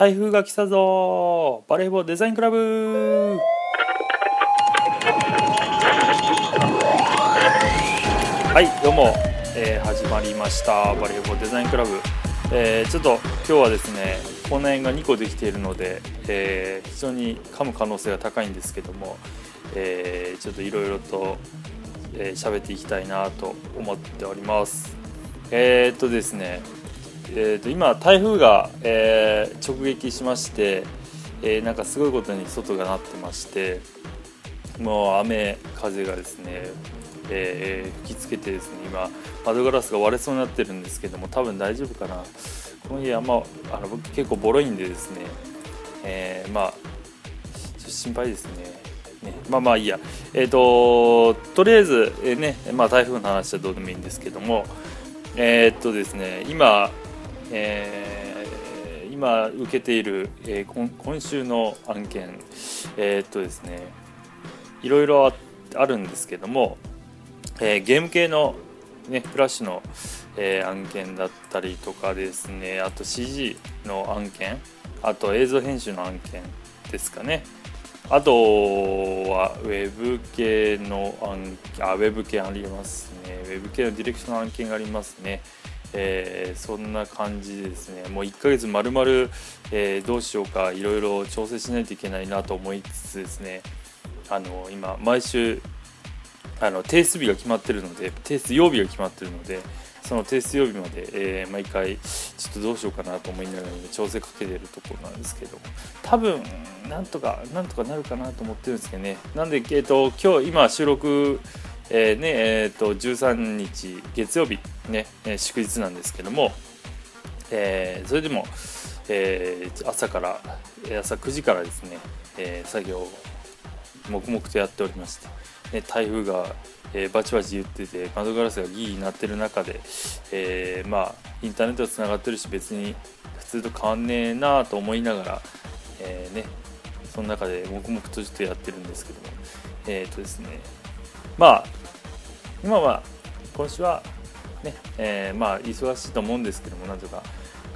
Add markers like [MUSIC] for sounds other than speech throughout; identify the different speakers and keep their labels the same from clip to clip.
Speaker 1: 台風が来たぞ。バレーボールデザインクラブ。はいどうも、えー、始まりました。バレーボールデザインクラブ、えー、ちょっと今日はですね骨炎が2個できているので、えー、非常に噛む可能性が高いんですけども、えちょっといろいろと喋、えー、っていきたいなと思っております。えー、っとですねえー、と今台風が、えー、直撃しまして、えー、なんかすごいことに外がなってましてもう雨風がですね、えー、吹きつけてですね今窓ガラスが割れそうになってるんですけども多分大丈夫かな。この家あんまあの僕結構ボロいんでですね、えー、まあちょっと心配ですね。ね、まあまあいいや、えーと、とりあえず、えー、ねまあ、台風の話はどうでもいいんですけども、えー、っとですね、今、えー、今受けている、えー、今週の案件えー、っとですねいろいろあるんですけども、えー、ゲーム系の、ね、フラッシュの、え案件だったりとかですねあと CG の案件あと映像編集の案件ですかね。あとはウェブ系の案件あウェブ系ありますね。ウェブ系のディレクションの案件がありますね。えー、そんな感じでですね。もう1ヶ月まるまる、どうしようかいろいろ調整しないといけないなと思いつつですね。あの今毎週あの提出日が決まってるので提出曜日が決まってるのでその提出曜日まで、えー、毎回ちょっとどうしようかなと思いながら調整かけてるところなんですけど多分なんとかなんとかなるかなと思ってるんですけどね。なんで、えーと今日今収録えー、ねえーと、13日月曜日ね、え祝日なんですけども、え、それでも、え、朝から朝9時からですね、え、作業を黙々とやっておりまして、ね、台風が、え、バチバチ言ってて窓ガラスがギーになってる中で、え、まあインターネットつながってるし別に普通と変わんねえなと思いながら、えー、ねその中で黙々とちょっとやってるんですけども。えっ、ー、とですね。まあ今は今週はね、えー、まあ忙しいと思うんですけどもなんとか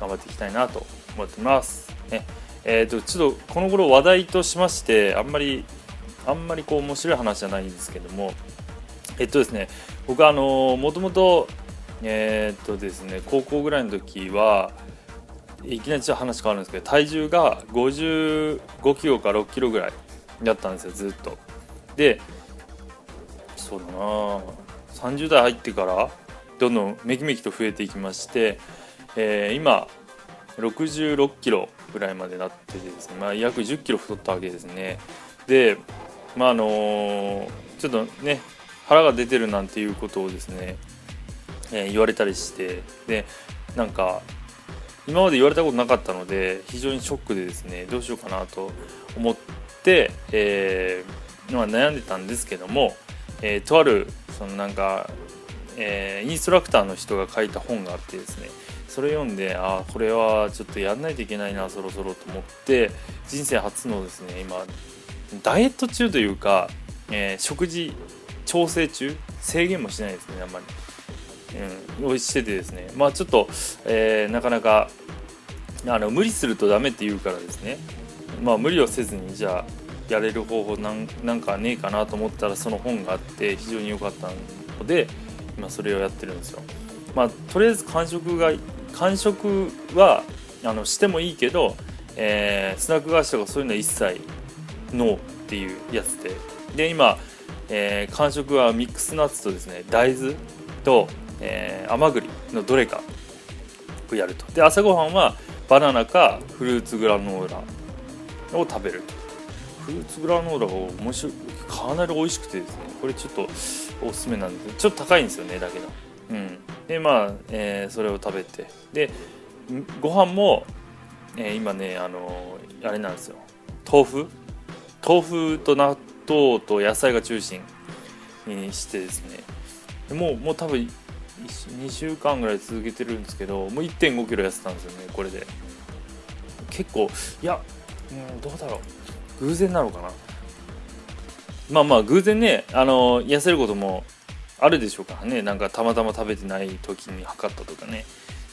Speaker 1: 頑張っていきたいなと思ってます。ねえーと、ちょっとこの頃話題としましてあんまりあんまりこう面白い話じゃないんですけどもえっとですね僕はあのもともとえっとですね高校ぐらいの時はいきなりちょっと話変わるんですけど体重が55キロか6キロぐらいだったんですよずっとでそうだな30代入ってからどんどんめきめきと増えていきまして、えー、今66キロぐらいまでなっててですね、まあ、約10キロ太ったわけですね。でまああのー、ちょっとね腹が出てるなんていうことをですね、えー、言われたりしてでなんか今まで言われたことなかったので非常にショックでですねどうしようかなと思って、えーまあ、悩んでたんですけども、えー、とあるそのなんか、えー、インストラクターの人が書いた本があってですねそれ読んでああこれはちょっとやんないといけないなそろそろと思って人生初のですね今ダイエット中というか、えー、食事調整中制限もしないですねあんまり、うん、をしててですねまあちょっと、えー、なかなかあの無理するとダメって言うからですねまあ無理をせずにじゃあやれる方法なんなんかねえかなと思ったらその本があって非常に良かったので今それをやってるんですよ。まあ、とりあえず完食が完食はあのしてもいいけど、えー、スナック菓子とかそういうのは一切ノーっていうやつで。で今、えー、完食はミックスナッツとですね大豆と、えー、甘栗のどれかをやると。で朝ごはんはバナナかフルーツグラノーラを食べる。とフルーツグラノーラが面白いかなり美味しくてですねこれちょっとおすすめなんですちょっと高いんですよねだけどうん。でまあ、えー、それを食べて。でご飯も、えー、今ねあのあれなんですよ。豆腐？豆腐と納豆と野菜が中心にしてですね。もうもう多分2週間ぐらい続けてるんですけどもう1 5キロ痩せたんですよねこれで。結構いや、うん、どうだろう。偶然なのかな。まあまあ偶然ねあの痩せることもあるでしょうからね。なんかたまたま食べてない時に測ったとかね。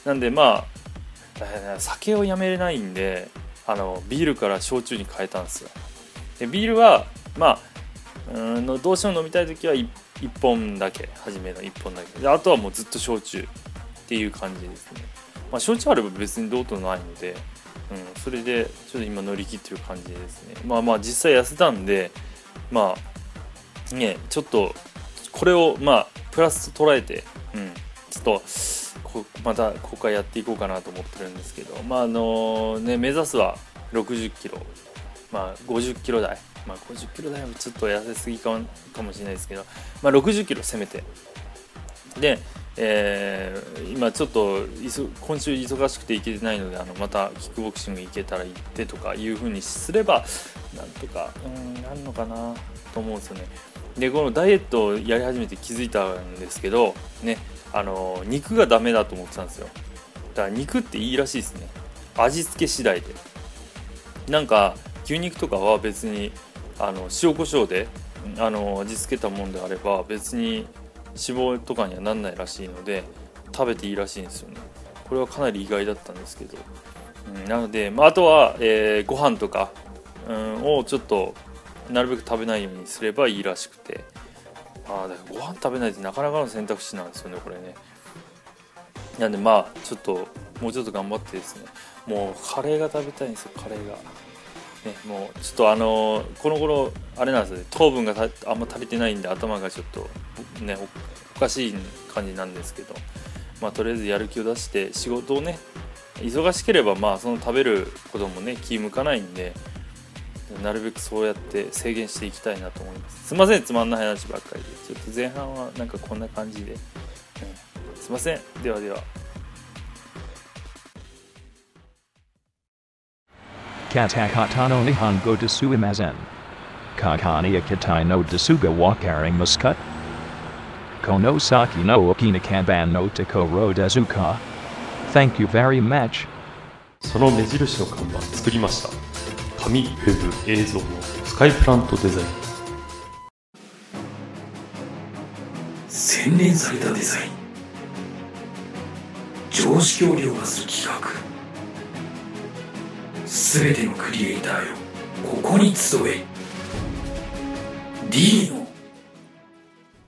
Speaker 1: なんでまあ酒をやめれないんであのビールから焼酎に変えたんですよ。でビールはまあうんどうしても飲みたい時は 1, 1本だけ初めの1本だけ。であとはもうずっと焼酎っていう感じですね、まあ、焼酎あれば別にどうとないので、うん、それでちょっと今乗り切ってる感じですね。まあまあ実際痩せたんでまあねちょっとこれをまあプラスと捉えて、うん、ちょっとまたここからやっていこうかなと思ってるんですけどまああのね目指すは60キロ。まあ50キロ台。まあ50キロ台はちょっと痩せすぎかかもしれないですけどまあ60キロ攻めて。で、えー、今ちょっと今週忙しくて行けてないのであのまたキックボクシング行けたら行ってとかいうふうにすればなんとかうんなるのかなと思うんですよね。でこのダイエットをやり始めて気づいたんですけどねあの肉がダメだと思ってたんですよ。だから肉っていいらしいですね。味付け次第で。なんか牛肉とかは別にあの塩コショウであの味付けたもんであれば別に脂肪とかにはなんないらしいので食べていいらしいんですよね。これはかなり意外だったんですけど、うん、なので、まあ、あとは、えー、ご飯とか、うん、をちょっとなるべく食べないようにすればいいらしくて。あだからご飯食べないってなかなかの選択肢なんですよねこれね。なんでまあちょっともうちょっと頑張ってですね。もうカレーが食べたいんですよカレーが。ねもうちょっとあのこの頃あれなんですね糖分があんま足りてないんで頭がちょっとねおかしい感じなんですけどまあとりあえずやる気を出して仕事をね忙しければまあその食べることもね気向かないんでなるべくそうやって制限していきたいなと思います。すいませんつまんない話ばっかりで。ちょっと前半はなんかこんな感じで、うん、すいません。ではでは。
Speaker 2: Katakata no Nihongo desu imazen. Kakani akitai no desuga wakaring muscut. Konosaki no okinakanban no takoro dezuka. Thank you very much.
Speaker 3: その目印の看板作りました。紙ウェブ映像のスカイプラントデザイン
Speaker 4: 洗練されたデザイン常識を凌駕する企画 すべてのクリエイターよここに集え。D の。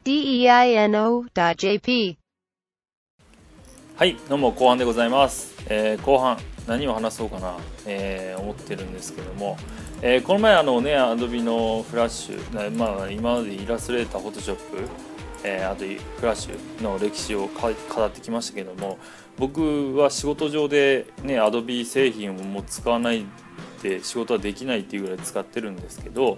Speaker 5: Deino.jp
Speaker 1: はいどうも後半でございます、えー、後半何を話そうかな、えー、思ってるんですけども、えー、この前あのね Adobe のフラッシュ、まあ、今までイラストレーター、フォトショップ、えー、あとフラッシュの歴史を語ってきましたけども僕は仕事上でね Adobe 製品をもう使わないで仕事はできないっていうぐらい使ってるんですけど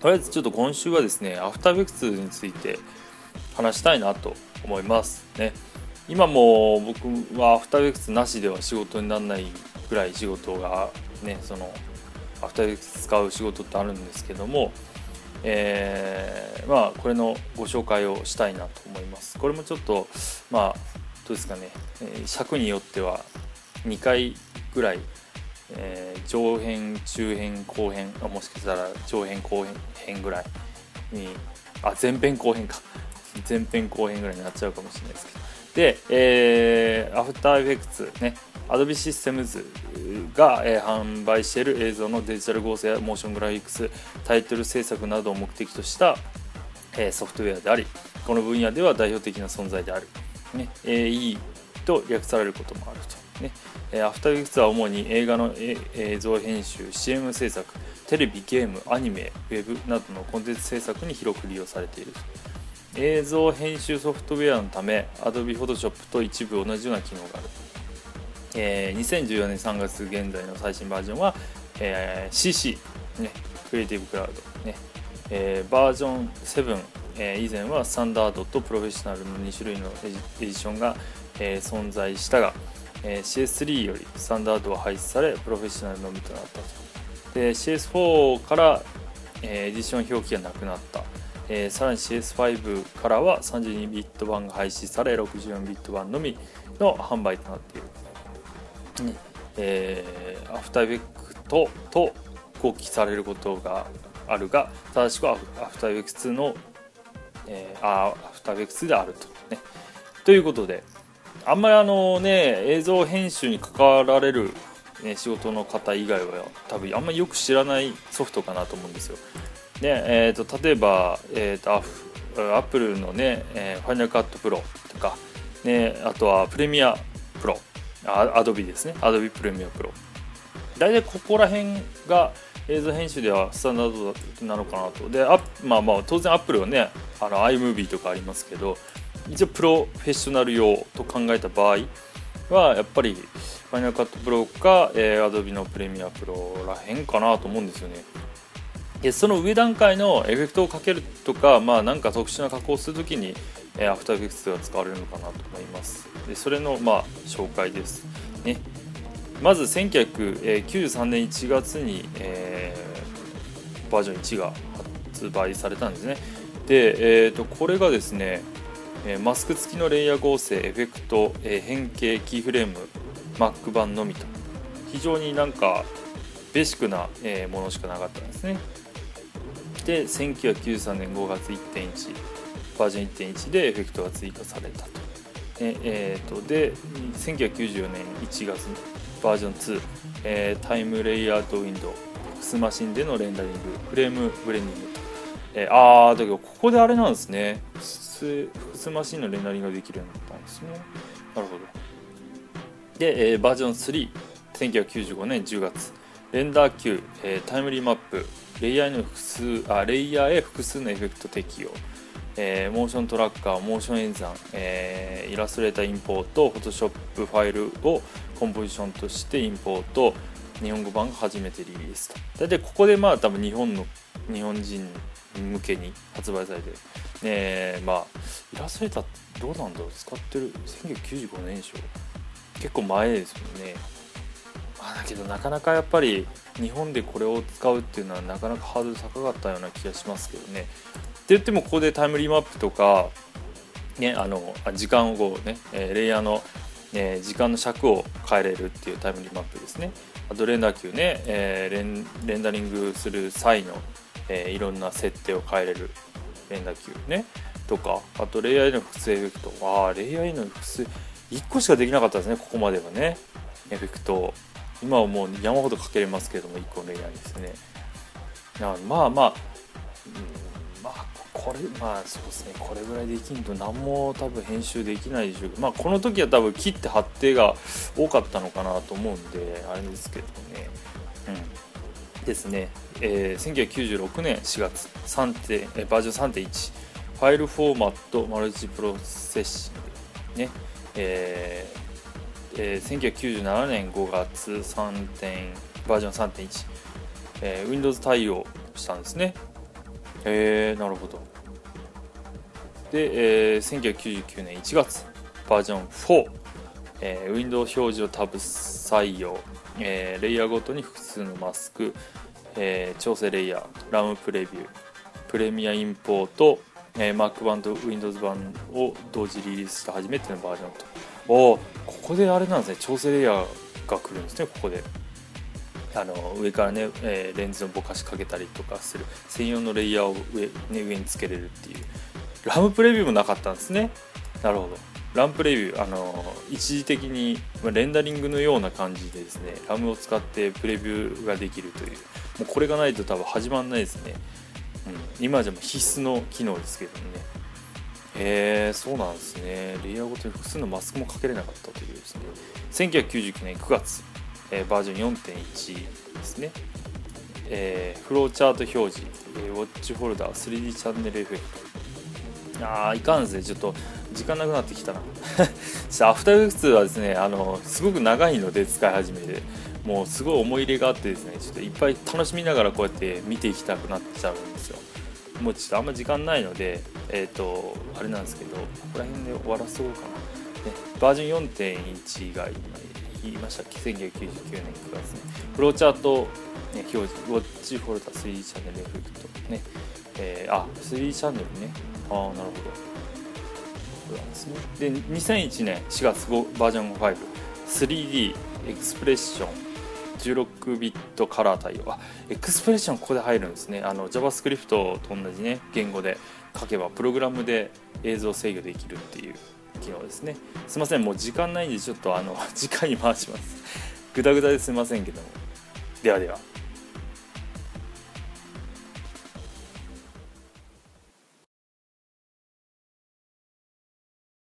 Speaker 1: とりあえずちょっと今週はですね AfterEffects について話したいなと思いますね。今も僕はアフターエフェクツなしでは仕事にならないぐらい仕事がねそのアフターエフェクツ使う仕事ってあるんですけども、えー、まあこれのご紹介をしたいなと思いますこれもちょっとまあうですかね、え、尺によっては2回ぐらい、えー、上編中編後編あもしかしたら上編後編ぐらいにあ前編後編か。前編後編ぐらいになっちゃうかもしれないですけど。で、えー、アフターエフェクツね。Adobe Systems が、えー、販売している映像のデジタル合成やモーショングラフィックスタイトル制作などを目的とした、えー、ソフトウェアでありこの分野では代表的な存在である、ね、AE と略されることもあると、ね、アフターエフェクツは主に映画の映像編集 CM 制作テレビゲームアニメウェブなどのコンテンツ制作に広く利用されている映像編集ソフトウェアのため Adobe Photoshop と一部同じような機能がある、えー、2014年3月現在の最新バージョンは、えー、CC、ね、クリエイティブクラウド、ねえー、バージョン7、えー、以前はスタンダードとプロフェッショナルの2種類のエディションが、えー、存在したが、えー、CS3 よりスタンダードは廃止されプロフェッショナルのみとなったと。で CS4 から、えー、エディション表記がなくなった。えー、さらに CS5 からは32ビット版が廃止され64ビット版のみの販売となっている、ねえー、アフターエフェクトと表記されることがあるが正しくは After Effects の、えー、あ After Effects であると、ね、ということであんまりあのね映像編集に関わられるね、仕事の方以外は多分あんまりよく知らないソフトかなと思うんですよ。で、えー、と例えば、えー、とアッアップルのね、えー、 Final Cut Proとか、ね、あとはプレミアプロ。アドビですね。アドビプレミアプロ。大体ここら辺が映像編集ではスタンダードなのかなと。であまあまあ当然アップルはねあの iMovie とかありますけど一応プロフェッショナル用と考えた場合はやっぱりファイナルカットプロか、えー、Adobe のプレミアプロらへんかなと思うんですよね。でその上段階のエフェクトをかけるとかまあなんか特殊な加工をするときに、えー、アフターエフェクツが使われるのかなと思います。でそれのまあ紹介です。ね。まず1993年1月に、えー、バージョン1が発売されたんですね。で、えーと、これがですねマスク付きのレイヤー合成エフェクト、えー、変形キーフレーム Mac 版のみと。非常になんかベーシックな、えー、ものしかなかったんですね。で1993年5月1.1バージョン1.1でエフェクトが追加されたと。えーと、で1994年1月バージョン2、えー、タイムレイアウトウィンドウ複数マシンでのレンダリングフレームブレンディング。と、えー、ああだけどここであれなんですね。複数マシンのレンダリングができるようになったんですね。なるほど。で、えー、バージョン31995年10月。render queue、えー、タイムリーマップレイヤーの複数あレイヤーへ複数のエフェクト適用。えー、モーショントラッカー、モーション演算、えー、イラストレーターインポート、 Photoshop ファイルをコンポジションとしてインポート、日本語版が初めてリリースと。大体ここでまあ多分日本の日本人向けに発売されて、ねまあイラストレーターどうなんだろう使ってる1995年でしょ結構前ですもんね。まあ、だけどなかなかやっぱり日本でこれを使うっていうのはなかなかハードル高かったような気がしますけどね。って言ってもここでタイムリーマップとか、ね、あの時間をこうね、えレイヤーの、え時間の尺を変えれるっていうタイムリマップですね。あとレンダー級ね、えレンレンダリングする際の、えいろんな設定を変えれるレンダー級ね。とかあとレイヤーへの複数エフェクト。ああレイヤーへの複数1個しかできなかったですねここまではね。エフェクト。今はもう山ほどかけれますけども1個のレイヤーですね。まあまあ、これまあそうですねこれぐらいできんと何も多分編集できないでしょう。まあこの時は多分切って貼ってが多かったのかなと思うんであれですけどね。うん。ですね、えー、1996年4月3点、えバージョン3.1ファイルフォーマットマルチプロセッシングね。えーえー、1997年5月3点バージョン3.1、えー、Windows 対応したんですねえー、なるほど。で、えー、1999年1月バージョン4、えー、ウィンドウ表示をタブ採用、えー、レイヤーごとに複数のマスク、えー、調整レイヤーラムプレビュー。プレミアインポート、えー、Mac 版と Windows 版を同時リリースした初めてのバージョンと。おここであれなんですね。調整レイヤーが来るんですねここで。あの上からね、えー、レンズのぼかしかけたりとかする。専用のレイヤーを上,、ね、上につけれるっていう。ラムプレビューもなかったんですね。なるほど。ラムプレビューあの一時的にレンダリングのような感じでですねラムを使ってプレビューができるという。もうこれがないと多分始まんないですね、うん、今じゃもう必須の機能ですけどね。へえそうなんですね。レイヤーごとに複数のマスクもかけれなかったというですね。1999年9月、え、バージョン4.1ですね。えー、フローチャート表示、えー、ウォッチホルダー 3D チャンネルエフェクトああいかんですねちょっと時間なくなってきたな。[LAUGHS] アフターエフェクツはですねあのすごく長いので使い始めてもうすごい思い入れがあってですねちょっといっぱい楽しみながらこうやって見ていきたくなっちゃうんですよ。もうちょっとあんま時間ないのでえっ、ー、とあれなんですけどここら辺で終わらそうかな、ね、バージョン4.1が言いましたっけ？1999年9月ねフローチャート、ね、表示ウォッチフォルダ3チャンネルエフェクトね。えー、あ3チャンネルね。ああなるほど。ですね。で2001年4月5バージョン 53D エクスプレッション。16ビットカラー対応。あエクスプレッションここで入るんですね。あの JavaScript と同じね言語で書けばプログラムで映像制御できるっていう。昨日ですね。すいませんもう時間ないんでちょっとあの [LAUGHS] 次回に回します。グダグダですいませんけども。ではでは。